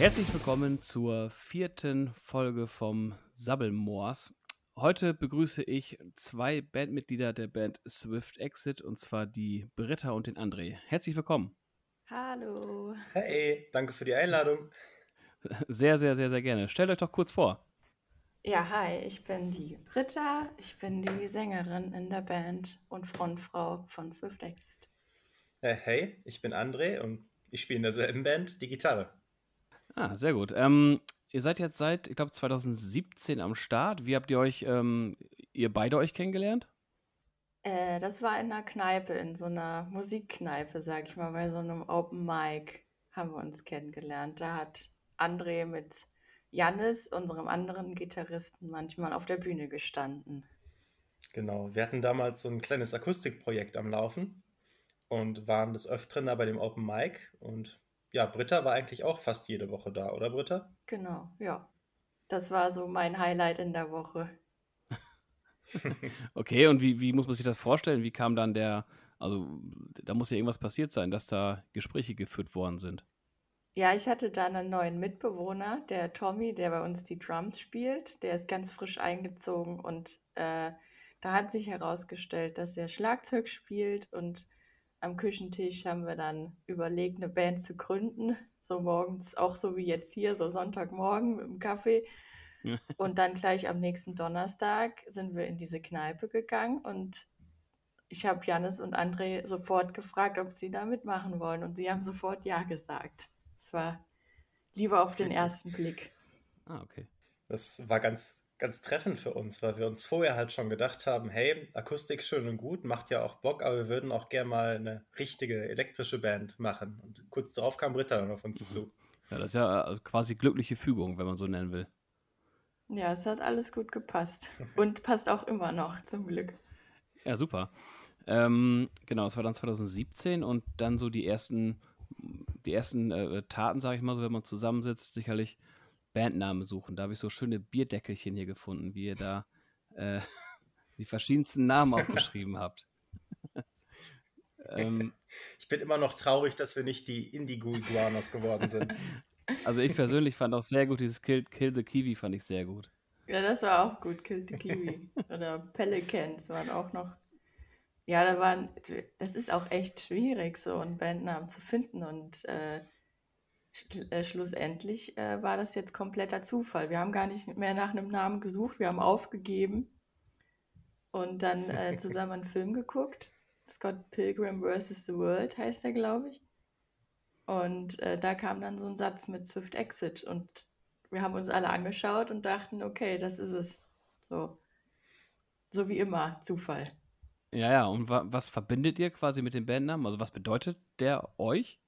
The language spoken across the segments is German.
Herzlich willkommen zur vierten Folge vom Sabbelmoors. Heute begrüße ich zwei Bandmitglieder der Band Swift Exit und zwar die Britta und den André. Herzlich willkommen. Hallo. Hey, danke für die Einladung. Sehr, sehr, sehr, sehr gerne. Stellt euch doch kurz vor. Ja, hi, ich bin die Britta. Ich bin die Sängerin in der Band und Frontfrau von Swift Exit. Äh, hey, ich bin André und ich spiele in derselben Band die Gitarre. Ah, sehr gut. Ähm, ihr seid jetzt seit, ich glaube, 2017 am Start. Wie habt ihr euch, ähm, ihr beide euch kennengelernt? Äh, das war in einer Kneipe, in so einer Musikkneipe, sag ich mal, bei so einem Open Mic haben wir uns kennengelernt. Da hat André mit Jannis, unserem anderen Gitarristen, manchmal auf der Bühne gestanden. Genau, wir hatten damals so ein kleines Akustikprojekt am Laufen und waren des Öfteren da bei dem Open Mic. Und ja, Britta war eigentlich auch fast jede Woche da, oder Britta? Genau, ja. Das war so mein Highlight in der Woche. okay, und wie, wie muss man sich das vorstellen? Wie kam dann der, also da muss ja irgendwas passiert sein, dass da Gespräche geführt worden sind. Ja, ich hatte dann einen neuen Mitbewohner, der Tommy, der bei uns die Drums spielt. Der ist ganz frisch eingezogen und äh, da hat sich herausgestellt, dass er Schlagzeug spielt und am Küchentisch haben wir dann überlegt, eine Band zu gründen. So morgens, auch so wie jetzt hier, so Sonntagmorgen mit dem Kaffee. und dann gleich am nächsten Donnerstag sind wir in diese Kneipe gegangen und ich habe Janis und André sofort gefragt, ob sie da mitmachen wollen und sie haben sofort Ja gesagt. Es war lieber auf den ersten Blick. Ah, okay. Das war ganz, ganz treffend für uns, weil wir uns vorher halt schon gedacht haben, hey, Akustik schön und gut, macht ja auch Bock, aber wir würden auch gerne mal eine richtige elektrische Band machen. Und kurz darauf kam Britta dann auf uns mhm. zu. Ja, das ist ja äh, quasi glückliche Fügung, wenn man so nennen will. Ja, es hat alles gut gepasst. Und passt auch immer noch, zum Glück. Ja, super. Ähm, genau, es war dann 2017 und dann so die ersten die ersten äh, Taten, sage ich mal so, wenn man zusammensitzt, sicherlich Bandnamen suchen. Da habe ich so schöne Bierdeckelchen hier gefunden, wie ihr da äh, die verschiedensten Namen aufgeschrieben habt. ähm, ich bin immer noch traurig, dass wir nicht die Indigo-Iguanas geworden sind. Also ich persönlich fand auch sehr gut, dieses Kill, Kill the Kiwi fand ich sehr gut. Ja, das war auch gut, Kill the Kiwi. Oder Pelicans waren auch noch ja, da waren, das ist auch echt schwierig, so einen Bandnamen zu finden. Und äh, schlussendlich äh, war das jetzt kompletter Zufall. Wir haben gar nicht mehr nach einem Namen gesucht, wir haben aufgegeben und dann äh, zusammen einen Film geguckt. Scott Pilgrim vs. The World heißt der, glaube ich. Und äh, da kam dann so ein Satz mit Swift Exit und wir haben uns alle angeschaut und dachten, okay, das ist es. So, so wie immer, Zufall. Ja, ja, und wa was verbindet ihr quasi mit dem Bandnamen? Also was bedeutet der euch?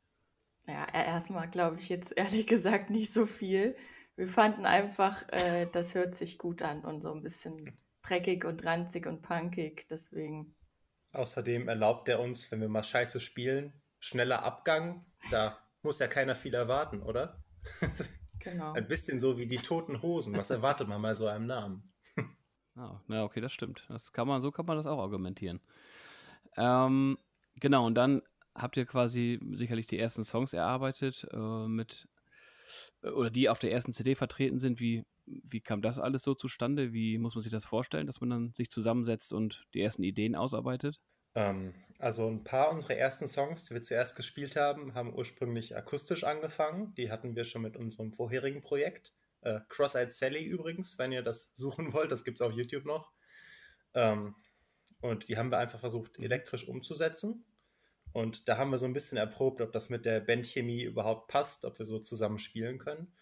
Ja, erstmal glaube ich jetzt ehrlich gesagt nicht so viel. Wir fanden einfach, äh, das hört sich gut an und so ein bisschen dreckig und ranzig und punkig, deswegen. Außerdem erlaubt er uns, wenn wir mal scheiße spielen, schneller Abgang. Da muss ja keiner viel erwarten, oder? Genau. Ein bisschen so wie die toten Hosen. Was erwartet man mal so einem Namen? Ah, na, okay, das stimmt. Das kann man, so kann man das auch argumentieren. Ähm, genau, und dann habt ihr quasi sicherlich die ersten Songs erarbeitet, äh, mit äh, oder die auf der ersten CD vertreten sind. Wie, wie kam das alles so zustande? Wie muss man sich das vorstellen, dass man dann sich zusammensetzt und die ersten Ideen ausarbeitet? Ähm, also ein paar unserer ersten Songs, die wir zuerst gespielt haben, haben ursprünglich akustisch angefangen. Die hatten wir schon mit unserem vorherigen Projekt. Äh, Cross-Eyed Sally übrigens, wenn ihr das suchen wollt, das gibt es auf YouTube noch. Ähm, und die haben wir einfach versucht, elektrisch umzusetzen. Und da haben wir so ein bisschen erprobt, ob das mit der Bandchemie überhaupt passt, ob wir so zusammen spielen können.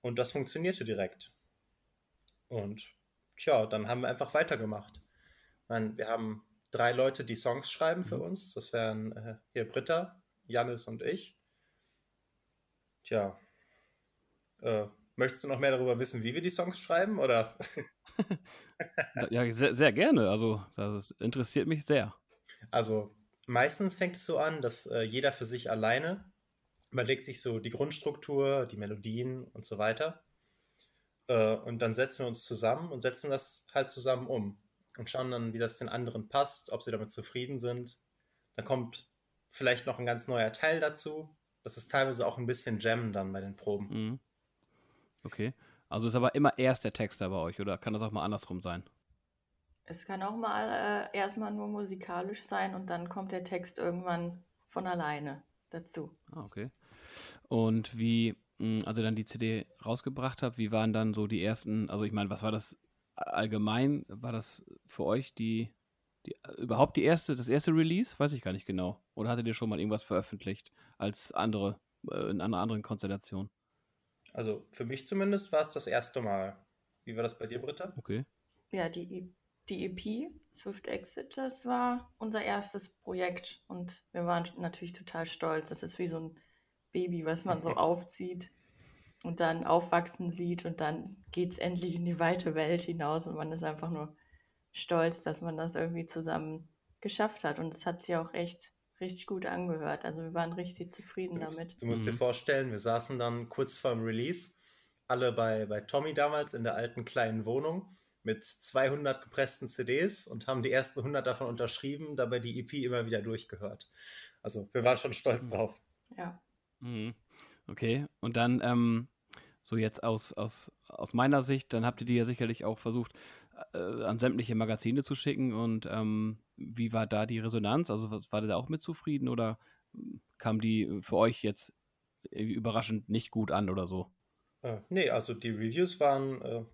Und das funktionierte direkt. Und tja, dann haben wir einfach weitergemacht. Meine, wir haben drei Leute, die Songs schreiben für mhm. uns. Das wären äh, hier Britta, Janis und ich. Tja, äh, Möchtest du noch mehr darüber wissen, wie wir die Songs schreiben, oder? ja, sehr, sehr, gerne. Also, das interessiert mich sehr. Also, meistens fängt es so an, dass äh, jeder für sich alleine überlegt sich so die Grundstruktur, die Melodien und so weiter. Äh, und dann setzen wir uns zusammen und setzen das halt zusammen um und schauen dann, wie das den anderen passt, ob sie damit zufrieden sind. Dann kommt vielleicht noch ein ganz neuer Teil dazu. Das ist teilweise auch ein bisschen Jam dann bei den Proben. Mhm. Okay. Also ist aber immer erst der Text da bei euch oder kann das auch mal andersrum sein? Es kann auch mal äh, erstmal nur musikalisch sein und dann kommt der Text irgendwann von alleine dazu. Ah, okay. Und wie, mh, also dann die CD rausgebracht habt, wie waren dann so die ersten, also ich meine, was war das allgemein? War das für euch die, die überhaupt die erste, das erste Release? Weiß ich gar nicht genau. Oder hattet ihr schon mal irgendwas veröffentlicht als andere, äh, in einer anderen Konstellation? Also für mich zumindest war es das erste Mal. Wie war das bei dir, Britta? Okay. Ja, die, die EP Swift Exit, das war unser erstes Projekt und wir waren natürlich total stolz. Das ist wie so ein Baby, was man so aufzieht und dann aufwachsen sieht und dann geht es endlich in die weite Welt hinaus und man ist einfach nur stolz, dass man das irgendwie zusammen geschafft hat. Und es hat sich auch echt richtig gut angehört. Also wir waren richtig zufrieden Du musst, damit. du musst dir Mhm. vorstellen, wir saßen dann kurz vorm Release, alle bei, bei Tommy damals in der alten kleinen Wohnung mit 200 gepressten CDs und haben die ersten 100 davon unterschrieben, dabei die EP immer wieder durchgehört. Also wir waren schon stolz Mhm. drauf. Ja. Mhm. Okay. Und dann, ähm, so jetzt aus, aus, aus meiner Sicht, dann habt ihr die ja sicherlich auch versucht, äh, an sämtliche Magazine zu schicken. Und ähm, wie war da die Resonanz? Also was, war ihr da auch mit zufrieden oder kam die für euch jetzt überraschend nicht gut an oder so? Äh, nee, also die Reviews waren, äh,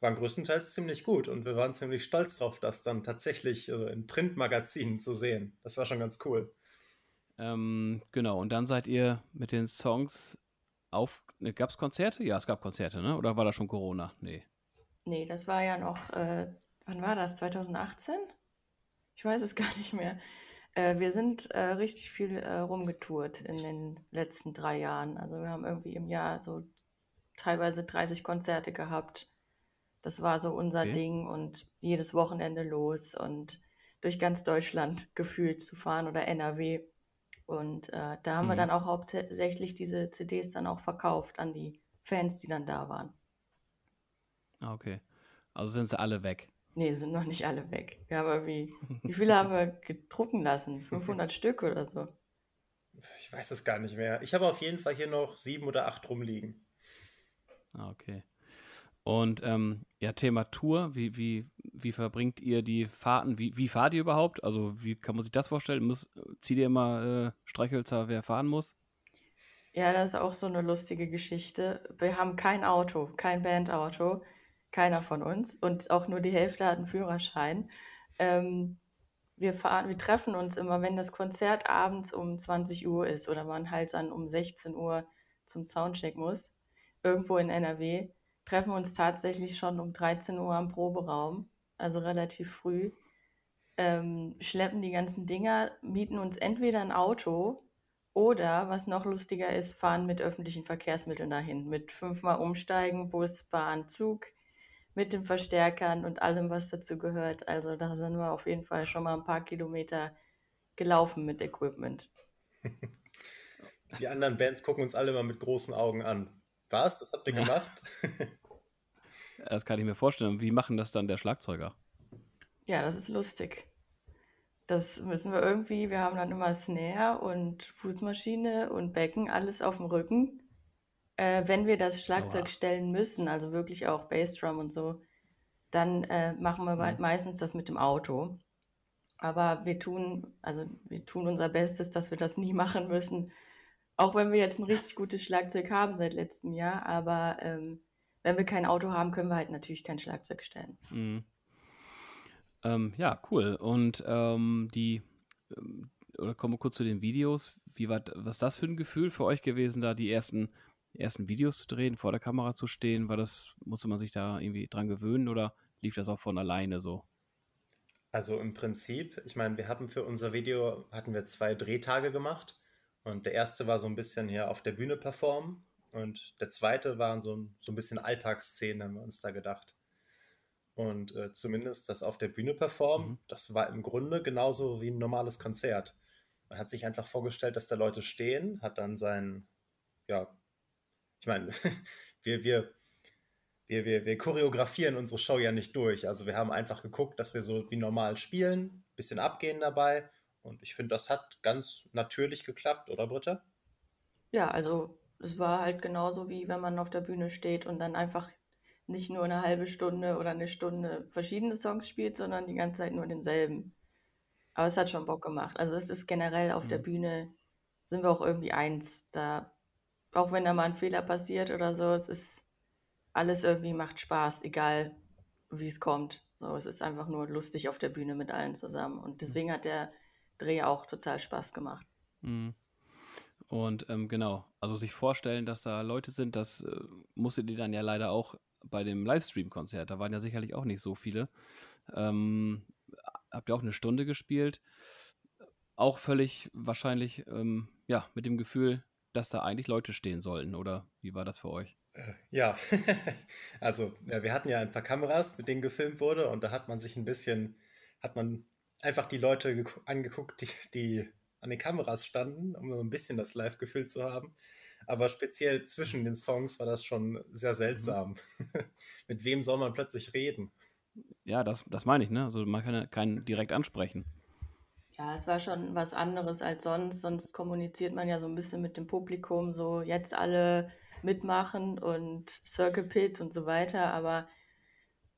waren größtenteils ziemlich gut und wir waren ziemlich stolz drauf, das dann tatsächlich äh, in Printmagazinen zu sehen. Das war schon ganz cool. Ähm, genau, und dann seid ihr mit den Songs auf. Ne, gab es Konzerte? Ja, es gab Konzerte, ne? Oder war da schon Corona? Nee. Nee, das war ja noch, äh, wann war das? 2018? Ich weiß es gar nicht mehr. Äh, wir sind äh, richtig viel äh, rumgetourt in den letzten drei Jahren. Also wir haben irgendwie im Jahr so teilweise 30 Konzerte gehabt. Das war so unser Okay. Ding und jedes Wochenende los und durch ganz Deutschland gefühlt zu fahren oder NRW. Und äh, da haben wir Mhm. dann auch hauptsächlich diese CDs dann auch verkauft an die Fans, die dann da waren. Ah, okay. Also sind sie alle weg. Nee, sind noch nicht alle weg. Wir haben irgendwie, wie viele haben wir gedrucken lassen? 500 Stück oder so. Ich weiß es gar nicht mehr. Ich habe auf jeden Fall hier noch sieben oder acht rumliegen. Ah, okay. Und ähm, ja, Thema Tour, wie, wie, wie verbringt ihr die Fahrten? Wie, wie fahrt ihr überhaupt? Also, wie kann man sich das vorstellen? Muss, zieht ihr immer äh, Streichhölzer, wer fahren muss? Ja, das ist auch so eine lustige Geschichte. Wir haben kein Auto, kein Bandauto, keiner von uns und auch nur die Hälfte hat einen Führerschein. Ähm, wir fahren, wir treffen uns immer, wenn das Konzert abends um 20 Uhr ist oder man halt dann um 16 Uhr zum Soundcheck muss, irgendwo in NRW, treffen uns tatsächlich schon um 13 Uhr am Proberaum, also relativ früh, ähm, schleppen die ganzen Dinger, mieten uns entweder ein Auto oder, was noch lustiger ist, fahren mit öffentlichen Verkehrsmitteln dahin. Mit fünfmal umsteigen, Bus, Bahn, Zug, mit den Verstärkern und allem, was dazu gehört. Also da sind wir auf jeden Fall schon mal ein paar Kilometer gelaufen mit Equipment. Die anderen Bands gucken uns alle mal mit großen Augen an. Was? Das habt ihr Ja. gemacht? Das kann ich mir vorstellen. Wie machen das dann der Schlagzeuger? Ja, das ist lustig. Das müssen wir irgendwie, wir haben dann immer Snare und Fußmaschine und Becken, alles auf dem Rücken. Äh, wenn wir das Schlagzeug Aua. stellen müssen, also wirklich auch Bassdrum und so, dann äh, machen wir Mhm. meistens das mit dem Auto. Aber wir tun, also wir tun unser Bestes, dass wir das nie machen müssen. Auch wenn wir jetzt ein richtig gutes Schlagzeug haben seit letztem Jahr, aber ähm, wenn wir kein Auto haben, können wir halt natürlich kein Schlagzeug stellen. Mhm. Ähm, ja, cool. Und ähm, die, ähm, oder kommen wir kurz zu den Videos. Wie war, was ist das für ein Gefühl für euch gewesen, da die ersten, die ersten Videos zu drehen, vor der Kamera zu stehen? War das, musste man sich da irgendwie dran gewöhnen oder lief das auch von alleine so? Also im Prinzip, ich meine, wir haben für unser Video, hatten wir zwei Drehtage gemacht und der erste war so ein bisschen hier auf der Bühne performen und der zweite waren so, ein- so ein bisschen Alltagsszenen, haben wir uns da gedacht. Und äh, zumindest das auf der Bühne performen, Mhm. das war im Grunde genauso wie ein normales Konzert. Man hat sich einfach vorgestellt, dass da Leute stehen, hat dann sein, ja, ich meine, wir, wir, wir, wir, wir choreografieren unsere Show ja nicht durch. Also wir haben einfach geguckt, dass wir so wie normal spielen, bisschen abgehen dabei. Und ich finde, das hat ganz natürlich geklappt, oder Britta? Ja, also es war halt genauso wie wenn man auf der Bühne steht und dann einfach nicht nur eine halbe Stunde oder eine Stunde verschiedene Songs spielt, sondern die ganze Zeit nur denselben. Aber es hat schon Bock gemacht. Also es ist generell auf der Mhm. Bühne sind wir auch irgendwie eins. Da, auch wenn da mal ein Fehler passiert oder so, es ist alles irgendwie macht Spaß, egal wie es kommt. So, es ist einfach nur lustig auf der Bühne mit allen zusammen. Und deswegen hat der Dreh auch total Spaß gemacht. Mhm. Und ähm, genau, also sich vorstellen, dass da Leute sind, das äh, musstet ihr dann ja leider auch bei dem Livestream-Konzert. Da waren ja sicherlich auch nicht so viele. Ähm, habt ihr auch eine Stunde gespielt? Auch völlig wahrscheinlich, ähm, ja, mit dem Gefühl, dass da eigentlich Leute stehen sollten, oder wie war das für euch? Äh, ja, also ja, wir hatten ja ein paar Kameras, mit denen gefilmt wurde und da hat man sich ein bisschen, hat man einfach die Leute gegu- angeguckt, die, die an den Kameras standen, um so ein bisschen das Live-Gefühl zu haben. Aber speziell zwischen den Songs war das schon sehr seltsam. Mit wem soll man plötzlich reden? Ja, das, das meine ich, ne? Also man kann ja keinen direkt ansprechen. Ja, es war schon was anderes als sonst. Sonst kommuniziert man ja so ein bisschen mit dem Publikum, so jetzt alle mitmachen und Circle Pit und so weiter. Aber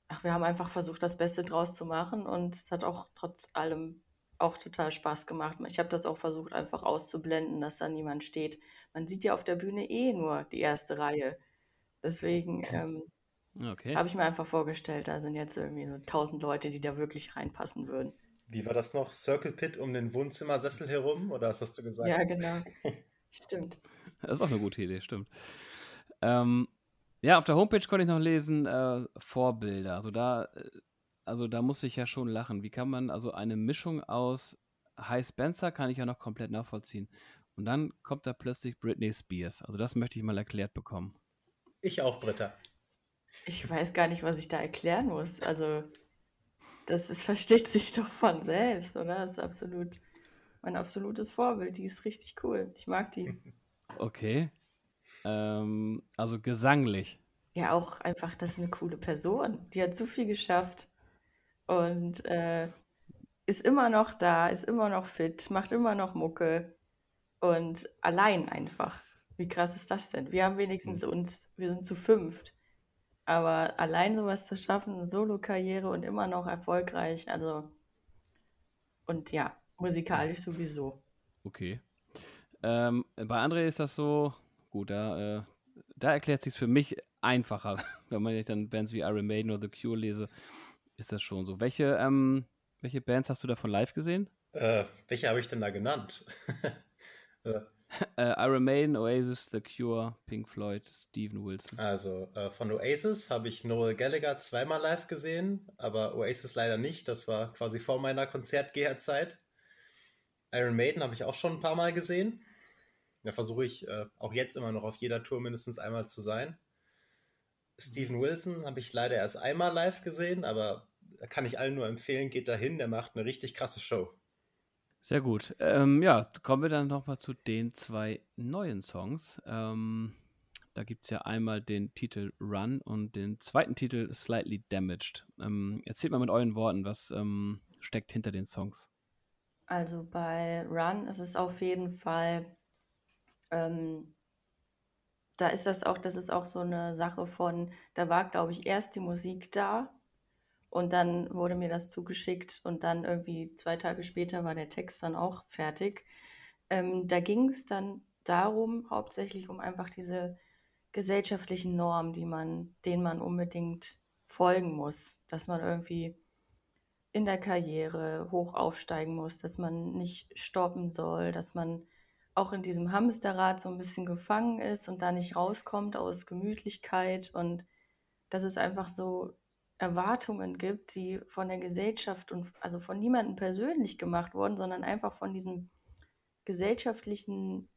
ach, wir haben einfach versucht, das Beste draus zu machen und es hat auch trotz allem auch total Spaß gemacht. Ich habe das auch versucht, einfach auszublenden, dass da niemand steht. Man sieht ja auf der Bühne eh nur die erste Reihe. Deswegen ähm, Okay. habe ich mir einfach vorgestellt, da sind jetzt irgendwie so tausend Leute, die da wirklich reinpassen würden. Wie war das noch? Circle Pit um den Wohnzimmersessel herum? Oder was hast du gesagt? Ja, genau. Stimmt. Das ist auch eine gute Idee, stimmt. Ähm, ja, auf der Homepage konnte ich noch lesen, äh, Vorbilder. Also da, äh, also da muss ich ja schon lachen. Wie kann man, also eine Mischung aus High Spencer kann ich ja noch komplett nachvollziehen. Und dann kommt da plötzlich Britney Spears. Also das möchte ich mal erklärt bekommen. Ich auch, Britta. Ich weiß gar nicht, was ich da erklären muss. Also, das ist, versteht sich doch von selbst, oder? Das ist absolut mein absolutes Vorbild. Die ist richtig cool. Ich mag die. Okay. Ähm, also gesanglich. Ja, auch einfach, das ist eine coole Person. Die hat so viel geschafft und äh, ist immer noch da, ist immer noch fit, macht immer noch Mucke und allein einfach. Wie krass ist das denn? Wir haben wenigstens uns, wir sind zu fünft. Aber allein sowas zu schaffen, eine Solo-Karriere und immer noch erfolgreich, also und ja, musikalisch sowieso. Okay. Ähm, bei André ist das so, gut, da, äh, da erklärt sich für mich einfacher. Wenn man dann Bands wie Iron Maiden oder The Cure lese, ist das schon so. Welche, ähm, welche Bands hast du davon live gesehen? Äh, welche habe ich denn da genannt? äh, Äh, Iron Maiden, Oasis, The Cure, Pink Floyd, Steven Wilson. also äh, von Oasis habe ich Noel Gallagher zweimal live gesehen, aber Oasis leider nicht. Das war quasi vor meiner Konzertgeherzeit. Iron Maiden habe ich auch schon ein paar Mal gesehen. Da versuche ich äh, auch jetzt immer noch auf jeder Tour mindestens einmal zu sein. Steven Wilson habe ich leider erst einmal live gesehen, aber da kann ich allen nur empfehlen, geht dahin, der macht eine richtig krasse Show. Sehr gut. Ähm, ja, kommen wir dann nochmal zu den zwei neuen Songs. Ähm, da gibt es ja einmal den Titel Run und den zweiten Titel Slightly Damaged. Ähm, erzählt mal mit euren Worten, was ähm, steckt hinter den Songs. Also bei Run ist es auf jeden Fall, ähm, da ist das auch, das ist auch so eine Sache von, da war, glaube ich, erst die Musik da und dann wurde mir das zugeschickt und dann irgendwie zwei Tage später war der Text dann auch fertig. Ähm, da ging es dann darum, hauptsächlich um einfach diese gesellschaftlichen Normen, die man, denen man unbedingt folgen muss, dass man irgendwie in der Karriere hoch aufsteigen muss, dass man nicht stoppen soll, dass man auch in diesem Hamsterrad so ein bisschen gefangen ist und da nicht rauskommt aus Gemütlichkeit und dass es einfach so Erwartungen gibt, die von der Gesellschaft und also von niemandem persönlich gemacht wurden, sondern einfach von diesem gesellschaftlichen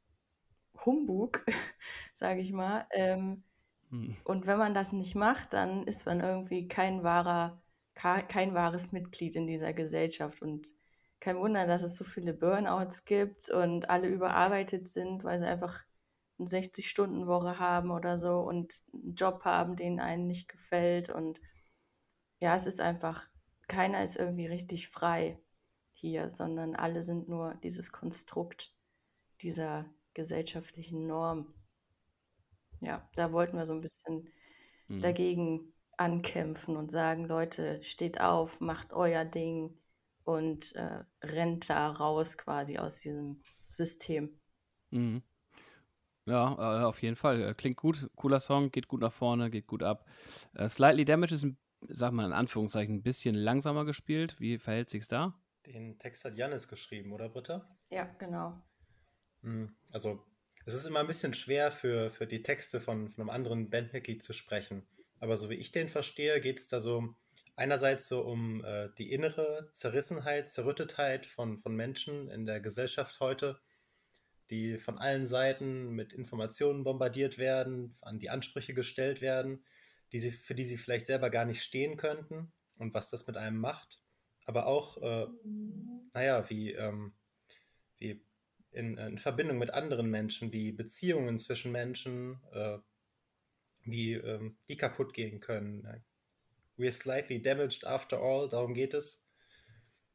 Humbug, sage ich mal. Ähm, Hm. und wenn man das nicht macht, dann ist man irgendwie kein wahrer, kein wahres Mitglied in dieser Gesellschaft. Und kein Wunder, dass es so viele Burnouts gibt und alle überarbeitet sind, weil sie einfach eine 60-Stunden-Woche haben oder so und einen Job haben, den einen nicht gefällt. Und ja, es ist einfach, keiner ist irgendwie richtig frei hier, sondern alle sind nur dieses Konstrukt dieser gesellschaftlichen Norm. Ja, da wollten wir so ein bisschen mhm. dagegen ankämpfen und sagen, Leute, steht auf, macht euer Ding und äh, rennt da raus quasi aus diesem System. Mhm. Ja, äh, auf jeden Fall. Äh, klingt gut, cooler Song, geht gut nach vorne, geht gut ab. Äh, Slightly Damage ist, ein, sag mal in Anführungszeichen, ein bisschen langsamer gespielt. Wie verhält sich's da? Den Text hat Janis geschrieben, oder Britta? Ja, genau. Hm, also, es ist immer ein bisschen schwer für, für die Texte von, von einem anderen Bandmitglied zu sprechen. Aber so wie ich den verstehe, geht es da so einerseits so um äh, die innere Zerrissenheit, Zerrüttetheit von, von Menschen in der Gesellschaft heute, die von allen Seiten mit Informationen bombardiert werden, an die Ansprüche gestellt werden, die sie, für die sie vielleicht selber gar nicht stehen könnten und was das mit einem macht. Aber auch, äh, naja, wie, ähm, wie in, in, Verbindung mit anderen Menschen, wie Beziehungen zwischen Menschen, äh, wie ähm, die kaputt gehen können. We're slightly damaged after all, darum geht es.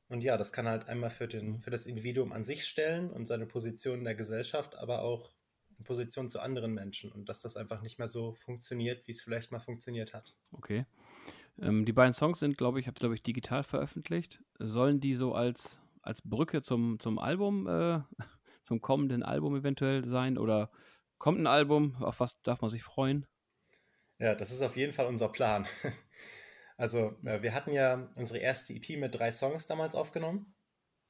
Und ja, das kann halt einmal für, den, für das Individuum an sich stellen und seine Position in der Gesellschaft, aber auch in Position zu anderen Menschen und dass das einfach nicht mehr so funktioniert, wie es vielleicht mal funktioniert hat. Okay. Ähm, die beiden Songs sind, glaube ich, habt ihr, glaube ich, digital veröffentlicht. Sollen die so als, als Brücke zum, zum Album, äh, zum kommenden Album eventuell sein? Oder kommt ein Album? Auf was darf man sich freuen? Ja, das ist auf jeden Fall unser Plan. Also, äh, wir hatten ja unsere erste EP mit drei Songs damals aufgenommen.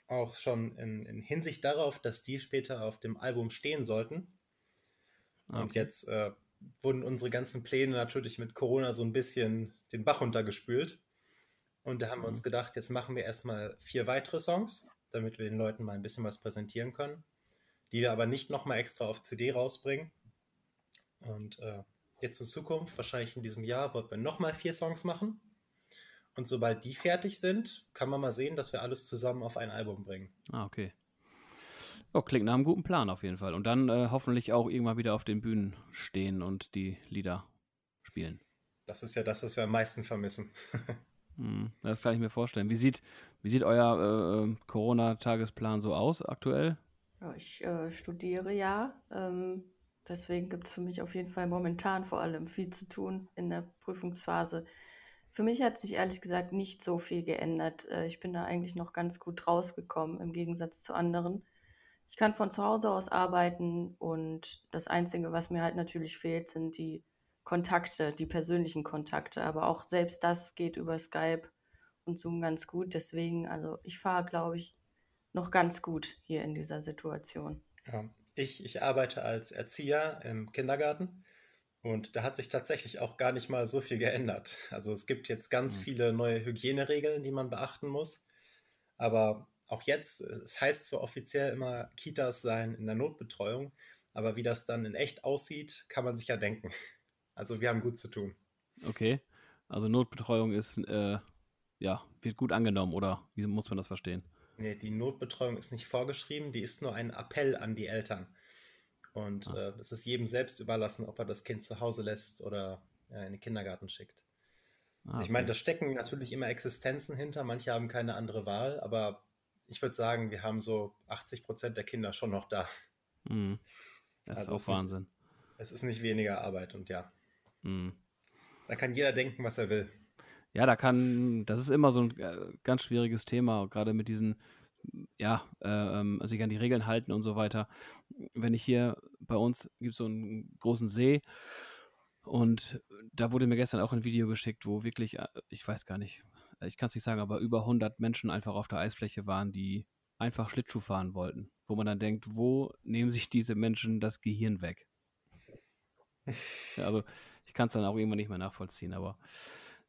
Auch schon in, in Hinsicht darauf, dass die später auf dem Album stehen sollten. Okay. Und jetzt äh, wurden unsere ganzen Pläne natürlich mit Corona so ein bisschen den Bach runtergespült. Und da haben wir uns mhm. gedacht, jetzt machen wir erstmal vier weitere Songs, damit wir den Leuten mal ein bisschen was präsentieren können, die wir aber nicht nochmal extra auf CD rausbringen. Und äh, jetzt in Zukunft, wahrscheinlich in diesem Jahr, wollten wir nochmal vier Songs machen. Und sobald die fertig sind, kann man mal sehen, dass wir alles zusammen auf ein Album bringen. Ah, okay. Oh, klingt nach einem guten Plan auf jeden Fall. Und dann äh, hoffentlich auch irgendwann wieder auf den Bühnen stehen und die Lieder spielen. Das ist ja das, was wir am meisten vermissen. hm, das kann ich mir vorstellen. Wie sieht, wie sieht euer äh, Corona-Tagesplan so aus aktuell? Ja, ich äh, studiere ja. Ähm, deswegen gibt es für mich auf jeden Fall momentan vor allem viel zu tun in der Prüfungsphase. Für mich hat sich ehrlich gesagt nicht so viel geändert. Äh, ich bin da eigentlich noch ganz gut rausgekommen im Gegensatz zu anderen. Ich kann von zu Hause aus arbeiten und das Einzige, was mir halt natürlich fehlt, sind die Kontakte, die persönlichen Kontakte. Aber auch selbst das geht über Skype und Zoom ganz gut. Deswegen, also ich fahre, glaube ich, noch ganz gut hier in dieser Situation. Ja, ich, ich arbeite als Erzieher im Kindergarten und da hat sich tatsächlich auch gar nicht mal so viel geändert. Also es gibt jetzt ganz mhm. viele neue Hygieneregeln, die man beachten muss. Aber auch jetzt, es heißt zwar offiziell immer, Kitas seien in der Notbetreuung, aber wie das dann in echt aussieht, kann man sich ja denken. Also wir haben gut zu tun. Okay. Also Notbetreuung ist, äh, ja, wird gut angenommen, oder wie muss man das verstehen? Nee, die Notbetreuung ist nicht vorgeschrieben, die ist nur ein Appell an die Eltern. Und ah. äh, es ist jedem selbst überlassen, ob er das Kind zu Hause lässt oder äh, in den Kindergarten schickt. Ah, okay. Ich meine, da stecken natürlich immer Existenzen hinter. Manche haben keine andere Wahl, aber ich würde sagen, wir haben so 80 Prozent der Kinder schon noch da. Mhm. Das also ist auch Wahnsinn. Nicht, es ist nicht weniger Arbeit und ja. Mhm. Da kann jeder denken, was er will. Ja, da kann, das ist immer so ein äh, ganz schwieriges Thema, gerade mit diesen ja, äh, ähm, sich an die Regeln halten und so weiter. Wenn ich hier bei uns gibt es so einen großen See und da wurde mir gestern auch ein Video geschickt, wo wirklich, äh, ich weiß gar nicht, ich kann es nicht sagen, aber über 100 Menschen einfach auf der Eisfläche waren, die einfach Schlittschuh fahren wollten. Wo man dann denkt, wo nehmen sich diese Menschen das Gehirn weg? Ja, also ich kann es dann auch irgendwann nicht mehr nachvollziehen, aber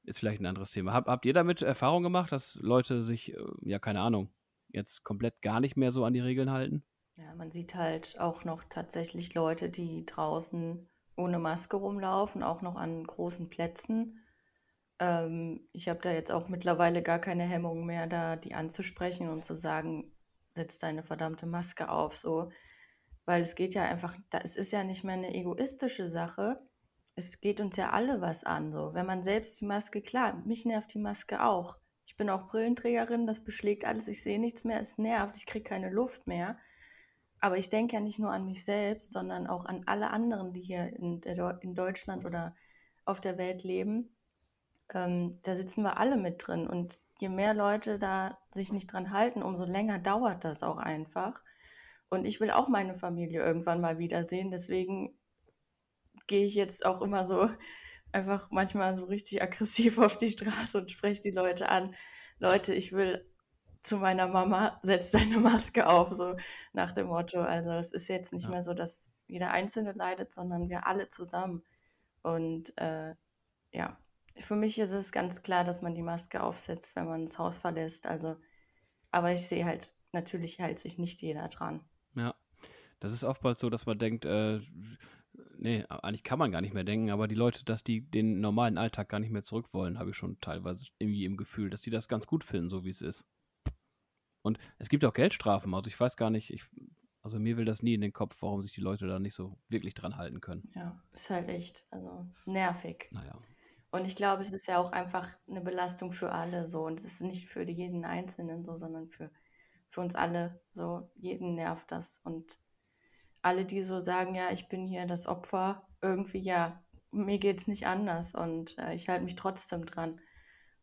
ist vielleicht ein anderes Thema. Hab, habt ihr damit Erfahrung gemacht, dass Leute sich, äh, ja, keine Ahnung, jetzt komplett gar nicht mehr so an die Regeln halten? Ja, man sieht halt auch noch tatsächlich Leute, die draußen ohne Maske rumlaufen, auch noch an großen Plätzen. Ähm, ich habe da jetzt auch mittlerweile gar keine Hemmung mehr, da die anzusprechen und zu sagen, setz deine verdammte Maske auf, so. Weil es geht ja einfach, es ist ja nicht mehr eine egoistische Sache. Es geht uns ja alle was an, so. Wenn man selbst die Maske, klar, mich nervt die Maske auch. Ich bin auch Brillenträgerin, das beschlägt alles, ich sehe nichts mehr, es nervt, ich kriege keine Luft mehr. aber ich denke ja nicht nur an mich selbst, sondern auch an alle anderen, die hier in, der, in Deutschland oder auf der Welt leben. Ähm, da sitzen wir alle mit drin. Und je mehr Leute da sich nicht dran halten, umso länger dauert das auch einfach. Und ich will auch meine Familie irgendwann mal wiedersehen. Deswegen gehe ich jetzt auch immer so einfach manchmal so richtig aggressiv auf die Straße und spreche die Leute an. Leute, ich will zu meiner Mama, setz deine Maske auf, so nach dem Motto. Also es ist jetzt nicht ja. mehr so, dass jeder Einzelne leidet, sondern wir alle zusammen. Und äh, ja, für mich ist es ganz klar, dass man die Maske aufsetzt, wenn man das Haus verlässt. Also, aber ich sehe halt, natürlich hält sich nicht jeder dran. Ja, das ist oftmals so, dass man denkt, äh, nee, eigentlich kann man gar nicht mehr denken, aber die Leute, dass die den normalen Alltag gar nicht mehr zurück wollen, habe ich schon teilweise irgendwie im Gefühl, dass die das ganz gut finden, so wie es ist. Und es gibt auch Geldstrafen, also ich weiß gar nicht, ich, also mir will das nie in den Kopf, warum sich die Leute da nicht so wirklich dran halten können. Ja, ist halt echt, also nervig. Naja. Und ich glaube, es ist ja auch einfach eine Belastung für alle so. Und es ist nicht für jeden Einzelnen so, sondern für, für uns alle so. Jeden nervt das. Und alle, die so sagen, ja, ich bin hier das Opfer, irgendwie, ja, mir geht es nicht anders und äh, ich halte mich trotzdem dran.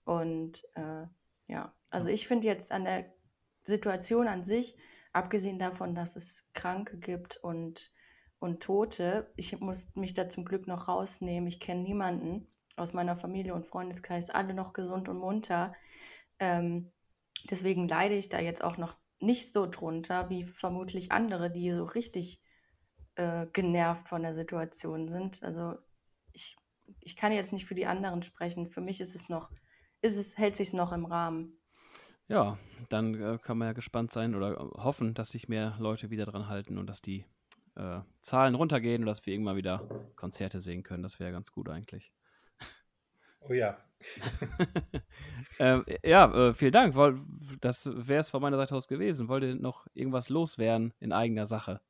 Und äh, ja, also ich finde jetzt an der Situation an sich, abgesehen davon, dass es Kranke gibt und, und Tote, ich muss mich da zum Glück noch rausnehmen. Ich kenne niemanden aus meiner Familie und Freundeskreis, alle noch gesund und munter. Ähm, deswegen leide ich da jetzt auch noch nicht so drunter wie vermutlich andere, die so richtig äh, genervt von der Situation sind. Also ich, ich kann jetzt nicht für die anderen sprechen. Für mich ist es noch, ist es, hält sich noch im Rahmen. Ja, dann äh, kann man ja gespannt sein oder hoffen, dass sich mehr Leute wieder dran halten und dass die äh, Zahlen runtergehen und dass wir irgendwann wieder Konzerte sehen können. Das wäre ganz gut eigentlich. Oh ja. ähm, ja, äh, vielen Dank. Das wäre es von meiner Seite aus gewesen. Wollt ihr noch irgendwas loswerden in eigener Sache?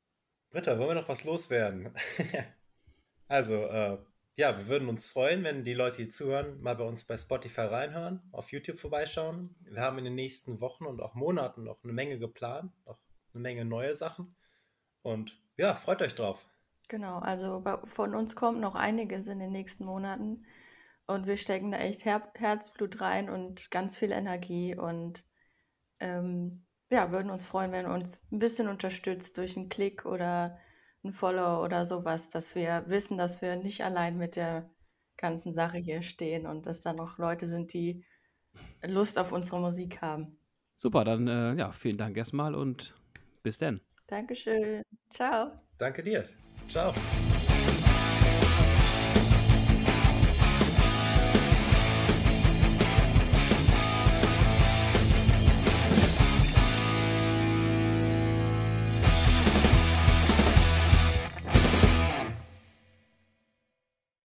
Britta, wollen wir noch was loswerden? also, äh, ja, wir würden uns freuen, wenn die Leute, die zuhören, mal bei uns bei Spotify reinhören, auf YouTube vorbeischauen. Wir haben in den nächsten Wochen und auch Monaten noch eine Menge geplant, noch eine Menge neue Sachen. Und ja, freut euch drauf. Genau, also bei, von uns kommt noch einiges in den nächsten Monaten. Und wir stecken da echt Her Herzblut rein und ganz viel Energie und ähm, ja, würden uns freuen, wenn ihr uns ein bisschen unterstützt durch einen Klick oder ein Follow oder sowas, dass wir wissen, dass wir nicht allein mit der ganzen Sache hier stehen und dass da noch Leute sind, die Lust auf unsere Musik haben. Super, dann äh, ja, vielen Dank erstmal und bis dann. Dankeschön. Ciao. Danke dir. Ciao.